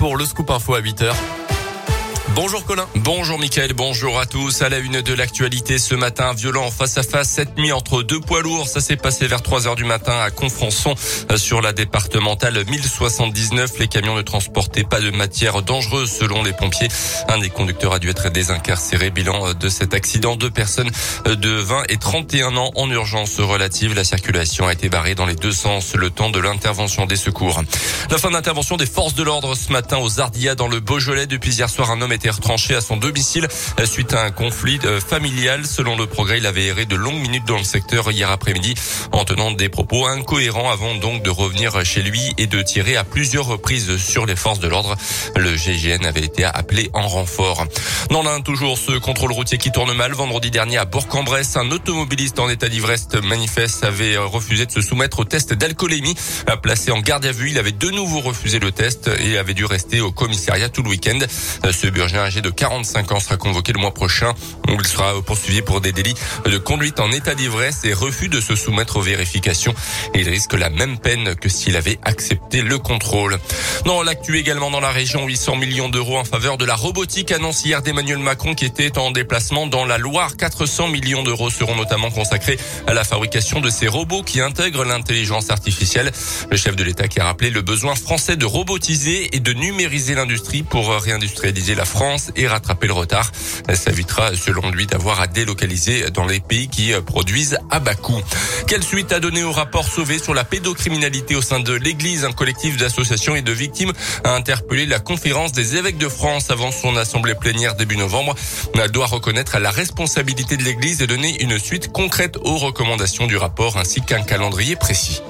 pour le scoop info à 8h. Bonjour Colin. Bonjour Mickaël, bonjour à tous. À la une de l'actualité ce matin, violent face à face cette nuit entre deux poids lourds. Ça s'est passé vers 3 heures du matin à Confrançon euh, sur la départementale 1079. Les camions ne transportaient pas de matière dangereuse selon les pompiers. Un des conducteurs a dû être désincarcéré. Bilan euh, de cet accident, deux personnes euh, de 20 et 31 ans en urgence relative. La circulation a été barrée dans les deux sens le temps de l'intervention des secours. La fin d'intervention des forces de l'ordre ce matin aux Ardillas dans le Beaujolais. Depuis hier soir, un homme été retranché à son domicile suite à un conflit euh, familial. Selon le progrès, il avait erré de longues minutes dans le secteur hier après-midi en tenant des propos incohérents avant donc de revenir chez lui et de tirer à plusieurs reprises sur les forces de l'ordre. Le GGN avait été appelé en renfort. Dans l'un, toujours ce contrôle routier qui tourne mal. Vendredi dernier à Bourg-en-Bresse, un automobiliste en état d'ivresse manifeste avait refusé de se soumettre au test d'alcoolémie. Placé en garde à vue, il avait de nouveau refusé le test et avait dû rester au commissariat tout le week-end. Ce Burgien âgé de 45 ans sera convoqué le mois prochain. Il sera poursuivi pour des délits de conduite en état d'ivresse et refus de se soumettre aux vérifications. Et il risque la même peine que s'il avait accepté le contrôle. Dans l'actu également dans la région, 800 millions d'euros en faveur de la robotique annonce hier d'Emmanuel Macron qui était en déplacement dans la Loire. 400 millions d'euros seront notamment consacrés à la fabrication de ces robots qui intègrent l'intelligence artificielle. Le chef de l'État qui a rappelé le besoin français de robotiser et de numériser l'industrie pour réindustrialiser la France et rattraper le retard. Ça évitera, selon lui, d'avoir à délocaliser dans les pays qui produisent à bas coût. Quelle suite a donné au rapport sauvé sur la pédocriminalité au sein de l'Église? Un collectif d'associations et de victimes a interpellé la conférence des évêques de France avant son assemblée plénière début novembre. Elle doit reconnaître la responsabilité de l'Église et donner une suite concrète aux recommandations du rapport ainsi qu'un calendrier précis.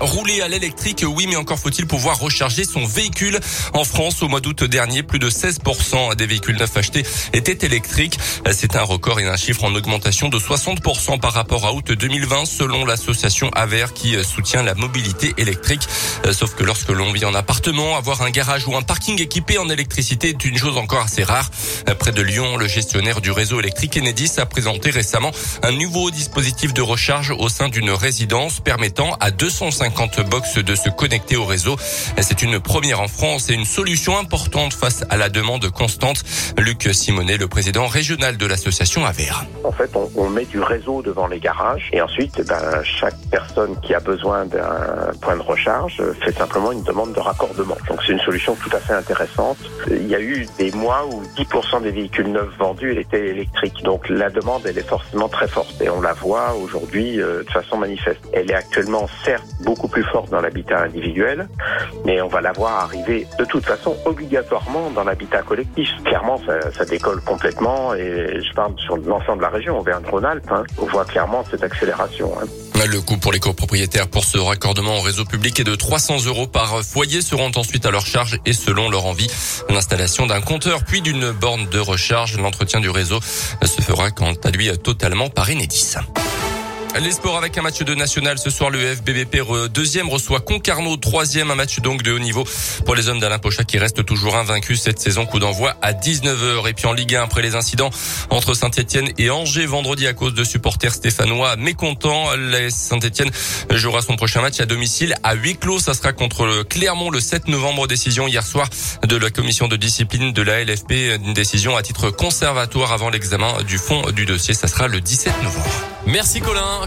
Rouler à l'électrique, oui, mais encore faut-il pouvoir recharger son véhicule. En France, au mois d'août dernier, plus de 16% des véhicules neufs achetés étaient électriques. C'est un record et un chiffre en augmentation de 60% par rapport à août 2020, selon l'association Aver qui soutient la mobilité électrique. Sauf que lorsque l'on vit en appartement, avoir un garage ou un parking équipé en électricité est une chose encore assez rare. Près de Lyon, le gestionnaire du réseau électrique Enedis a présenté récemment un nouveau dispositif de recharge au sein d'une résidence permettant à 250 50 box de se connecter au réseau. C'est une première en France et une solution importante face à la demande constante. Luc Simonet, le président régional de l'association AVER. En fait, on, on, met du réseau devant les garages et ensuite, ben, chaque personne qui a besoin d'un point de recharge fait simplement une demande de raccordement. Donc c'est une solution tout à fait intéressante. Il y a eu des mois où 10% des véhicules neufs vendus étaient électriques. Donc la demande, elle est forcément très forte et on la voit aujourd'hui euh, de façon manifeste. Elle est actuellement certes beaucoup plus forte dans l'habitat individuel, mais on va la voir arriver de toute façon obligatoirement dans l'habitat collectif. Clairement, ça, ça, décolle complètement et je parle sur l'ensemble de la région, Auvergne-Rhône-Alpes, hein, on voit clairement cette accélération. Hein. Le coût pour les copropriétaires pour ce raccordement au réseau public est de 300 euros par foyer seront ensuite à leur charge et selon leur envie l'installation d'un compteur puis d'une borne de recharge. L'entretien du réseau se fera quant à lui totalement par Enedis. Les sports avec un match de national ce soir. Le FBBP deuxième reçoit Concarneau troisième. Un match donc de haut niveau pour les hommes d'Alain Pochat qui reste toujours invaincu cette saison. Coup d'envoi à 19h. Et puis en Ligue 1 après les incidents entre Saint-Etienne et Angers vendredi à cause de supporters stéphanois mécontents. Saint-Etienne jouera son prochain match à domicile à huis clos. Ça sera contre Clermont le 7 novembre. Décision hier soir de la commission de discipline de la LFP. Une décision à titre conservatoire avant l'examen du fond du dossier. Ça sera le 17 novembre. Merci Colin.